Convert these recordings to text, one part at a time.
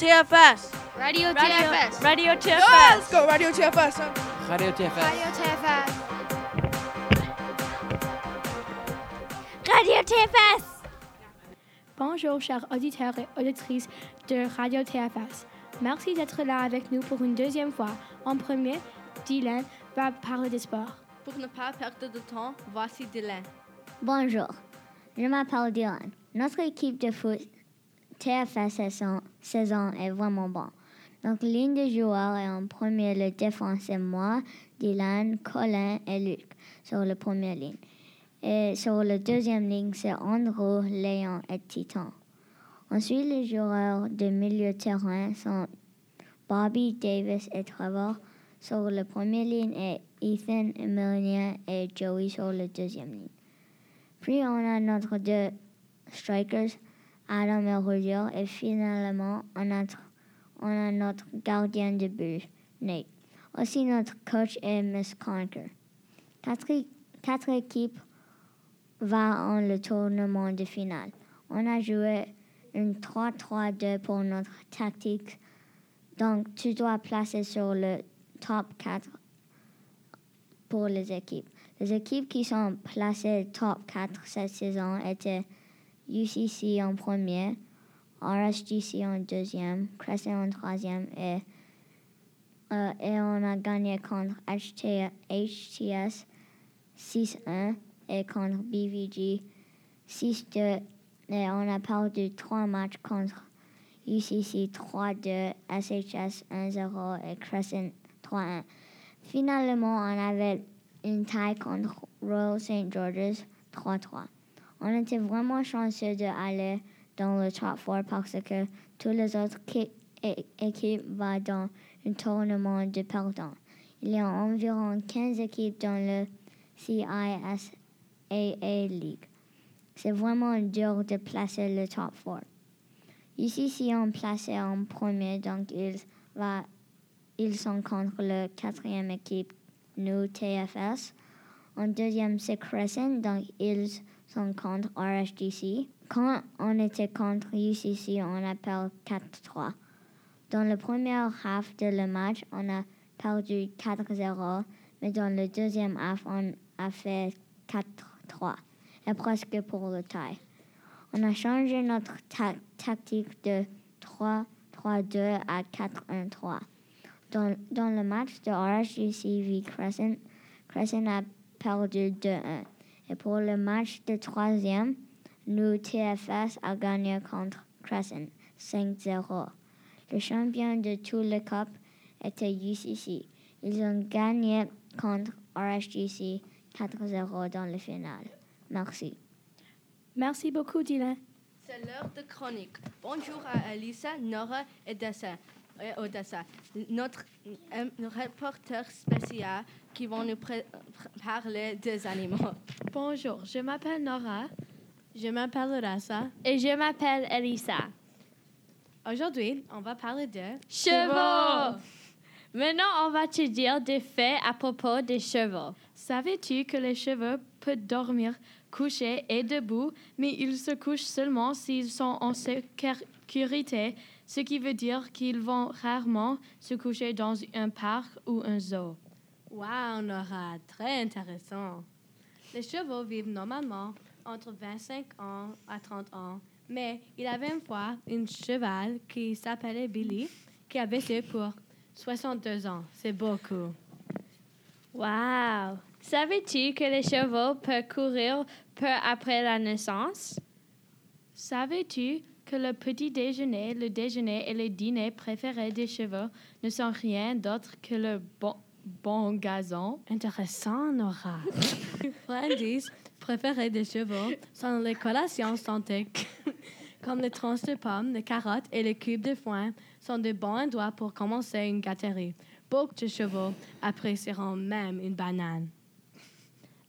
TFS. Radio Radio, TFS. Radio Let's TFS. go, Radio TFS. Radio TFS. Radio TFS. Radio TFS. Bonjour, chers auditeurs et auditrices de Radio TFS. Merci d'être là avec nous pour une deuxième fois. En premier, Dylan va parler de sport. Pour ne pas perdre de temps, voici Dylan. Bonjour, je m'appelle Dylan. Notre équipe de foot TFS saison, saison est vraiment bonne. Donc, ligne de joueurs est en premier, le défense c'est moi, Dylan, Colin et Luc sur la première ligne. Et sur la deuxième ligne, c'est Andrew, Léon et Titan. Ensuite, les joueurs de milieu terrain sont Bobby, Davis et Trevor sur la première ligne et Ethan, Emilien et Joey sur la deuxième ligne. Puis on a notre deux strikers, Adam et Roger, et finalement on a, on a notre gardien de but, Nate. Aussi notre coach est Miss Conker. Quatre, quatre équipes vont en le tournement de finale. On a joué une 3-3-2 pour notre tactique. Donc tu dois placer sur le top 4 pour les équipes. Les équipes qui sont placées top 4 cette saison étaient UCC en premier, RSGC en deuxième, Crescent en troisième et, euh, et on a gagné contre HT HTS 6-1 et contre BVG 6-2 et on a perdu trois matchs contre UCC 3-2, SHS 1-0 et Crescent 3-1. Finalement, on avait une taille contre Royal St. George's 3-3. On était vraiment chanceux d'aller dans le top 4 parce que toutes les autres équipes vont dans un tournament de perdants. Il y a environ 15 équipes dans le CISAA League. C'est vraiment dur de placer le top 4. UCC ont placé en premier, donc ils, sont contre le quatrième équipe, nous, TFS. En deuxième, c'est Crescent, donc ils sont contre RSGC. Quand on était contre UCC, on appelle 4-3. Dans le premier half de le match, on a perdu 4-0, mais dans le deuxième half, on a fait 4-3, et presque pour le tie. On a changé notre ta- tactique de 3-3-2 à 4-1-3. Dans, dans le match de RSGC v Crescent, Crescent a perdu 2-1. Et pour le match de troisième, nous, TFS, a gagné contre Crescent 5-0. Le champion de tout le cup était UCC. Ils ont gagné contre RSGC 4-0 dans le final. Merci. Merci beaucoup, Dylan. C'est l'heure de chronique. Bonjour à Elisa, Nora et Dessa. Et Odessa, notre euh, reporter spécial qui vont nous parler des animaux. Bonjour, je m'appelle Nora Je m'appelle Rasa. Et je m'appelle Elisa. Aujourd'hui, on va parler de Chevaux. Maintenant, on va te dire des faits à propos des chevaux. Savais-tu que les chevaux peuvent dormir couchés et debout, mais ils se couchent seulement s'ils sont en sécurité, ce qui veut dire qu'ils vont rarement se coucher dans un parc ou un zoo. Wow, Nora, très intéressant. Les chevaux vivent normalement entre 25 ans à 30 ans, mais il y avait une fois un cheval qui s'appelait Billy qui a vécu pour 62 ans. C'est beaucoup. Wow! Savais-tu que les chevaux peuvent courir peu après la naissance? Savais-tu que le petit déjeuner, le déjeuner et le dîner préférés des chevaux ne sont rien d'autre que le bon, bon gazon? Intéressant, Nora. Friendly's préférés des chevaux sont les collations santé, comme les tranches de pommes, les carottes et les cubes de foin sont de bons endroits pour commencer une gâterie. Beaucoup de chevaux apprécieront même une banane.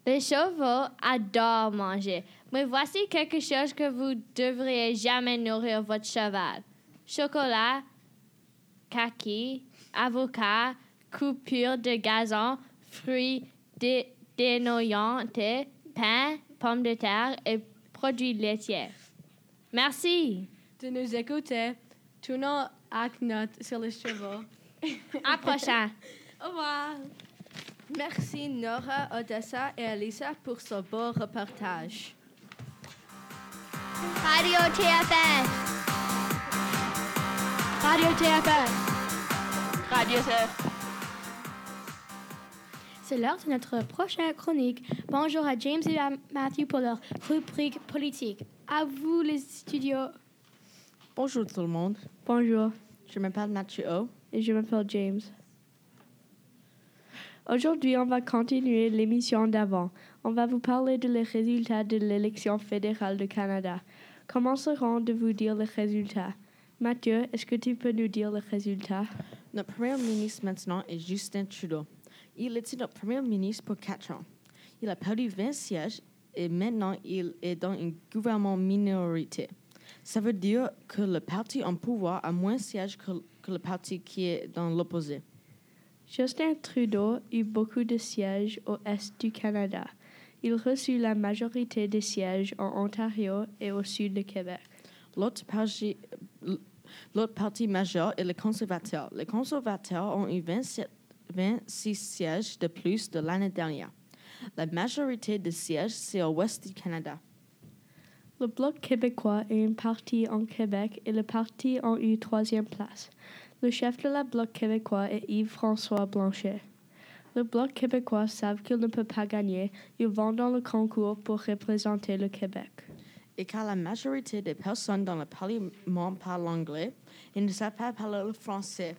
Les chevaux adorent manger, mais voici quelque chose que vous devriez jamais nourrir votre cheval. Chocolat, kaki, avocat, coupure de gazon, fruits dé- dénoyantés, pain, pommes de terre et produits laitiers. Merci. De nous écouter, tous nos Hacknote sur les chevaux. À prochain. Au revoir. Merci Nora, Odessa et Elisa pour ce beau reportage. Radio TFS. Radio TFS. Radio Surf. C'est l'heure de notre prochaine chronique. Bonjour à James et à Matthew pour leur rubrique politique. À vous les studios. Bonjour tout le monde, Bonjour. je m'appelle Mathieu O. et je m'appelle James. Aujourd'hui, on va continuer l'émission d'avant. On va vous parler de les résultats de l'élection fédérale du Canada. Commencerons de vous dire les résultats? Mathieu, est-ce que tu peux nous dire les résultats? Notre premier ministre maintenant est Justin Trudeau. Il était notre premier ministre pour quatre ans. Il a perdu 20 sièges et maintenant il est dans un gouvernement minorité. Ça veut dire que le parti en pouvoir a moins de sièges que, que le parti qui est dans l'opposé. Justin Trudeau eut beaucoup de sièges au est du Canada. Il reçut la majorité des sièges en Ontario et au sud de Québec. L'autre parti, majeur est les conservateurs. Les conservateurs ont eu 27 26 sièges de plus de l'année dernière. La majorité des sièges, c'est au ouest du Canada. Le Bloc québécois est un parti en Québec et le parti a eu troisième place. Le chef de la Bloc québécois est Yves-François Blanchet. Le Bloc québécois savent qu'il ne peut pas gagner. Ils vont dans le concours pour représenter le Québec. Et car la majorité des personnes dans le Parlement parlent anglais, ils ne savent pas parler le français.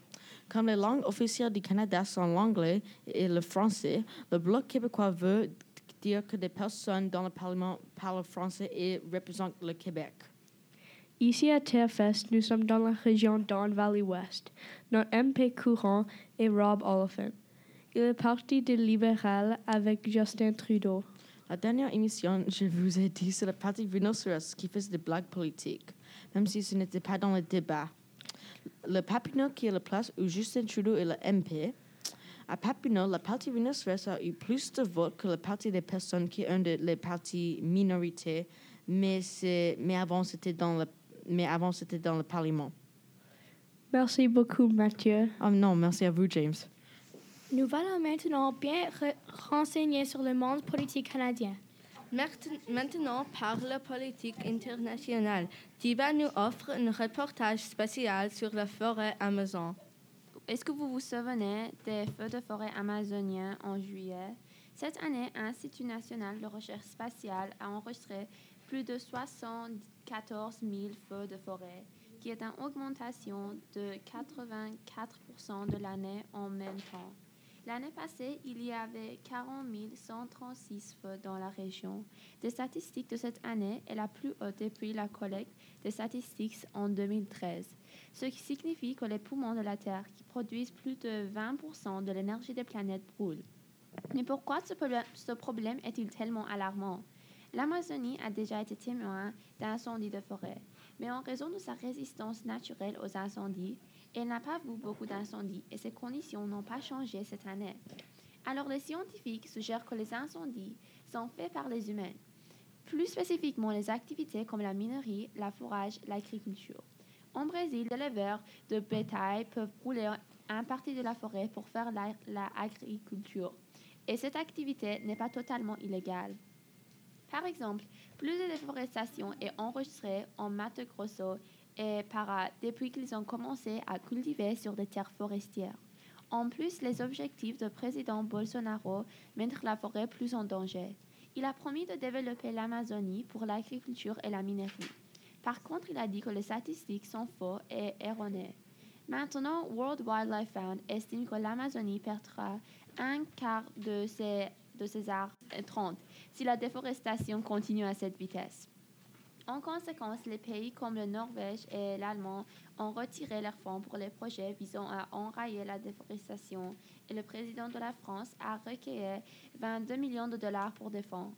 Comme les langues officielles du Canada sont l'anglais et le français, le Bloc québécois veut dire que des personnes dans le Parlement parlent français et représentent le Québec. Ici à TFS, nous sommes dans la région Don Valley West. Notre MP courant est Rob Oliphant. Il est parti de libéral avec Justin Trudeau. La dernière émission, je vous ai dit, c'est le parti rhinocéros qui faisait des blagues politiques, même si ce n'était pas dans le débat. Le Papineau qui est la place où Justin Trudeau est le MP. À Papineau, le parti rhinocéros a eu plus de votes que le parti des personnes qui ont de, les partis minorités, mais, mais avant c'était dans le mais avant c'était dans le Parlement. Merci beaucoup, Mathieu. Oh non, merci à vous, James. Nous allons maintenant bien re- renseigner sur le monde politique canadien. Maintenant, par la politique internationale, Diva nous offre un reportage spécial sur la forêt Amazon. Est-ce que vous vous souvenez des feux de forêt amazoniens en juillet? Cette année, l'Institut national de recherche spatiale a enregistré plus de 74 000 feux de forêt, qui est une augmentation de 84 de l'année en même temps. L'année passée, il y avait 40 136 feux dans la région. Des statistiques de cette année est la plus haute depuis la collecte des statistiques en 2013 ce qui signifie que les poumons de la Terre, qui produisent plus de 20% de l'énergie des planètes, brûlent. Mais pourquoi ce problème, ce problème est-il tellement alarmant? L'Amazonie a déjà été témoin d'incendies de forêt, mais en raison de sa résistance naturelle aux incendies, elle n'a pas vu beaucoup d'incendies et ses conditions n'ont pas changé cette année. Alors les scientifiques suggèrent que les incendies sont faits par les humains, plus spécifiquement les activités comme la minerie, la fourrage, l'agriculture. En Brésil, les éleveurs de bétail peuvent brûler un partie de la forêt pour faire la, la agriculture. Et cette activité n'est pas totalement illégale. Par exemple, plus de déforestation est enregistrée en Mato Grosso et Pará depuis qu'ils ont commencé à cultiver sur des terres forestières. En plus, les objectifs du président Bolsonaro mettent la forêt plus en danger. Il a promis de développer l'Amazonie pour l'agriculture et la minerie. Par contre, il a dit que les statistiques sont faux et erronées. Maintenant, World Wildlife Fund estime que l'Amazonie perdra un quart de ses, de ses arbres 30 si la déforestation continue à cette vitesse. En conséquence, les pays comme le Norvège et l'Allemagne ont retiré leurs fonds pour les projets visant à enrayer la déforestation et le président de la France a recueilli 22 millions de dollars pour des fonds.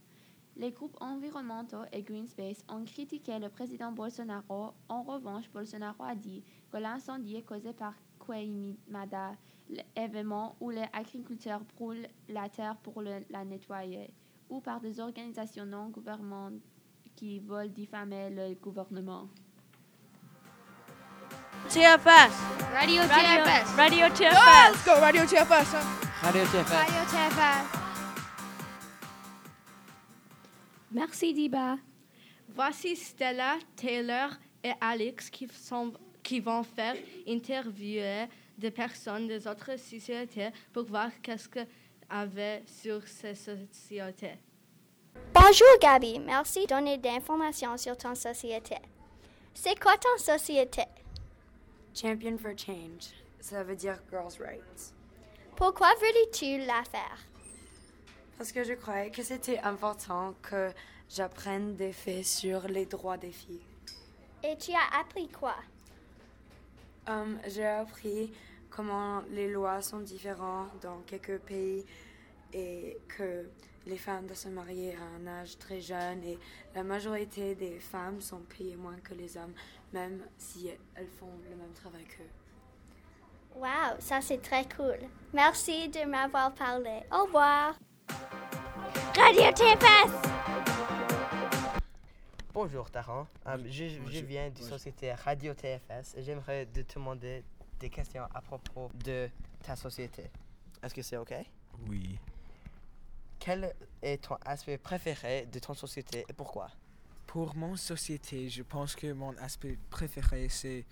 Les groupes environnementaux et Greenspace ont critiqué le président Bolsonaro. En revanche, Bolsonaro a dit que l'incendie est causé par Queimada, l'événement où les agriculteurs brûlent la terre pour la nettoyer, ou par des organisations non gouvernementales qui veulent diffamer le gouvernement. TFS. Radio Radio, TFS. Radio TFS. let's go, Radio TFS. Radio TFS. Radio TFS. Merci, Diba. Voici Stella, Taylor et Alex qui, sont, qui vont faire interviewer des personnes des autres sociétés pour voir qu'est-ce qu'elles avaient sur ces sociétés. Bonjour Gabi, merci de donner des informations sur ton société. C'est quoi ton société? Champion for Change, ça veut dire Girls' Rights. Pourquoi voulais-tu la faire? Parce que je croyais que c'était important que j'apprenne des faits sur les droits des filles. Et tu as appris quoi? Um, J'ai appris comment les lois sont différentes dans quelques pays et que les femmes doivent se marier à un âge très jeune et la majorité des femmes sont payées moins que les hommes, même si elles font le même travail qu'eux. Wow, ça c'est très cool. Merci de m'avoir parlé. Au revoir. Radio TFS! Bonjour Taran, Euh, je, je viens du société Radio TFS et j'aimerais de te demander des questions à propos de ta société. Est-ce que c'est OK? Oui. Quel est ton aspect préféré de ton société et pourquoi? Pour mon société, je pense que mon aspect préféré, c'est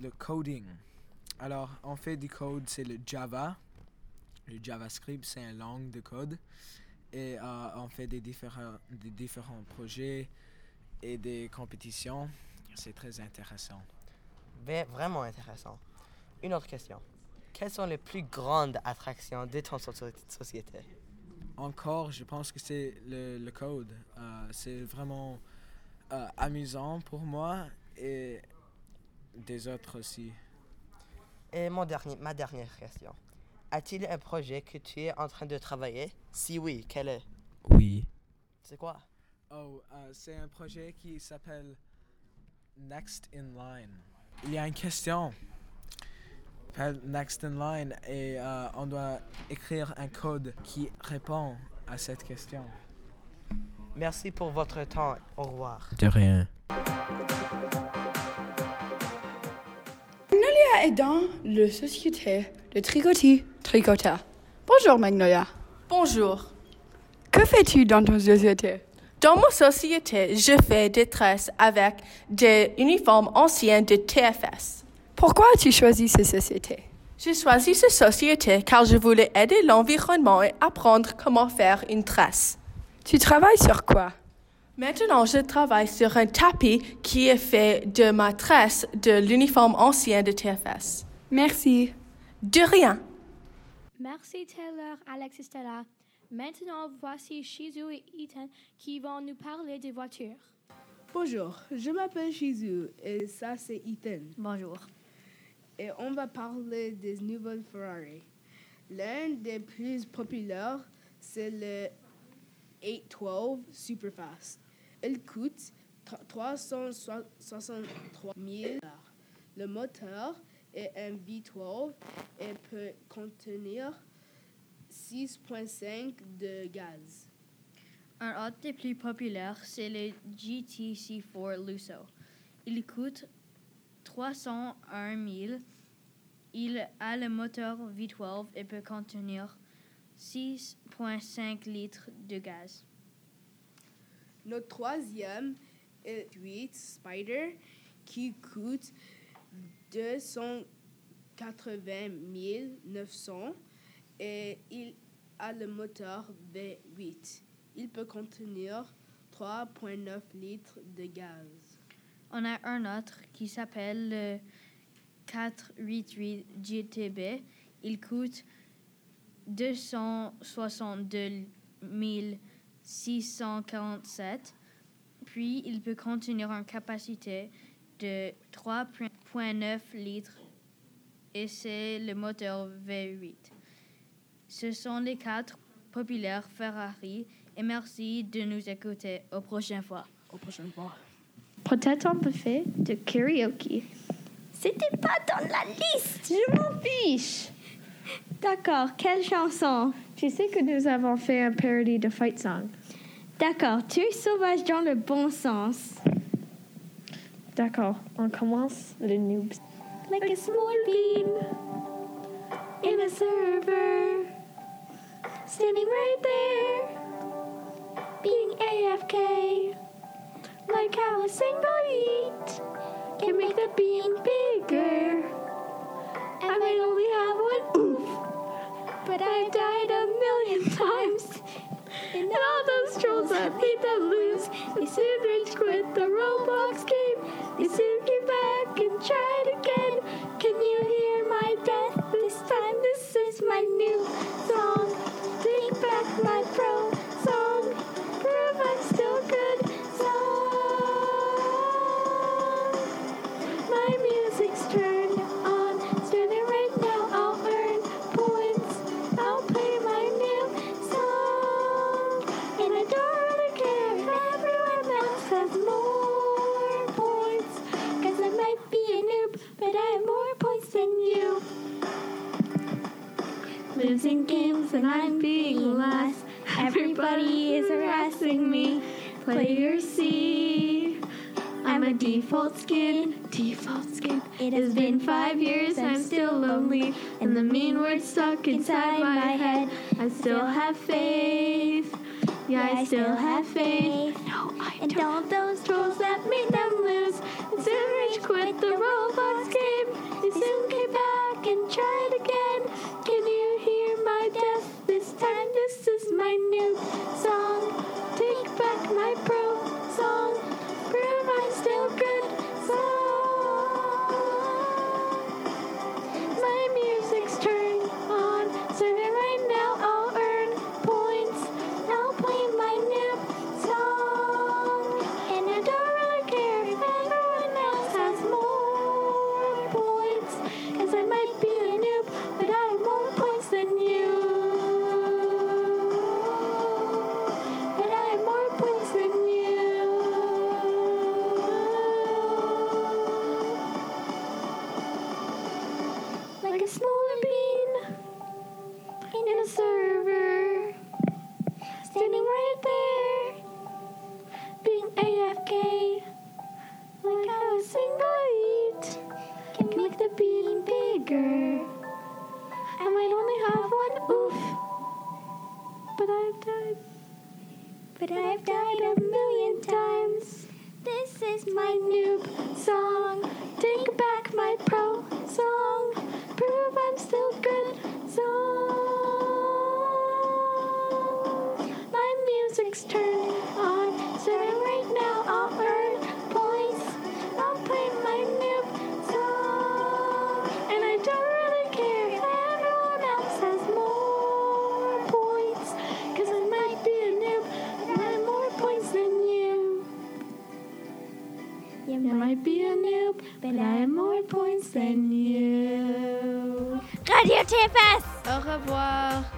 le coding. Alors, on fait du code, c'est le Java. Le JavaScript, c'est une langue de code. Et euh, on fait des différents, des différents projets et des compétitions. C'est très intéressant. Vraiment intéressant. Une autre question. Quelles sont les plus grandes attractions de ton soci- société? Encore, je pense que c'est le, le code. Euh, c'est vraiment euh, amusant pour moi et des autres aussi. Et mon dernier, ma dernière question. A-t-il un projet que tu es en train de travailler? Si oui, quel est? Oui. C'est quoi? Oh, euh, c'est un projet qui s'appelle Next in Line. Il y a une question. Next in Line et euh, on doit écrire un code qui répond à cette question. Merci pour votre temps. Au revoir. De rien. Magnolia est dans la société de tricotis tricota. Bonjour Magnolia. Bonjour. Que fais-tu dans ton société? Dans ma société, je fais des tresses avec des uniformes anciens de TFS. Pourquoi as-tu choisi cette société? J'ai choisi cette société car je voulais aider l'environnement et apprendre comment faire une tresse. Tu travailles sur quoi? Maintenant, je travaille sur un tapis qui est fait de ma tresse de l'uniforme ancien de TFS. Merci. De rien. Merci Taylor, Alex et Stella. Maintenant, voici Shizu et Ethan qui vont nous parler des voitures. Bonjour, je m'appelle Shizu et ça c'est Ethan. Bonjour. Et on va parler des nouvelles Ferrari. L'un des plus populaires, c'est le 812 Superfast. Il coûte 363 000 Le moteur est un V12 et peut contenir 6,5 de gaz. Un autre des plus populaires, c'est le GTC4 Lusso. Il coûte 301 000. Il a le moteur V12 et peut contenir 6,5 litres de gaz. Notre troisième est 8 Spider qui coûte 280 900 et il a le moteur V8. Il peut contenir 3,9 litres de gaz. On a un autre qui s'appelle le 488 GTB. Il coûte 262 647. Puis, il peut contenir une capacité de 3,9 litres et c'est le moteur V8. Ce sont les quatre populaires Ferrari et merci de nous écouter. Au prochaine fois. Au prochaine fois. Peut-être on peut faire de karaoke. C'était pas dans la liste! Je m'en fiche. D'accord, quelle chanson? Tu sais que nous avons fait un parody de Fight Song. D'accord, tu es sauvage dans le bon sens. D'accord, on commence le noob like a small bean in a server, standing right there, being AFK, like how a single eat can make the bean bigger. I might only have one oof, but I've died a million times. And all those trolls that made them lose, they soon rage quit the Roblox game. They soon get back and try it again. Can you hear my death this time? This is my new song. A default skin, default skin. It has been five years, I'm still lonely, and the mean words stuck inside my head. I still have faith. Yeah, I still have faith. No, I and all those trolls that made them lose, and soon rage quit the Roblox game. They soon came back and tried again. Can you hear my death this time? This is my new song. Standing right TFS! Au revoir.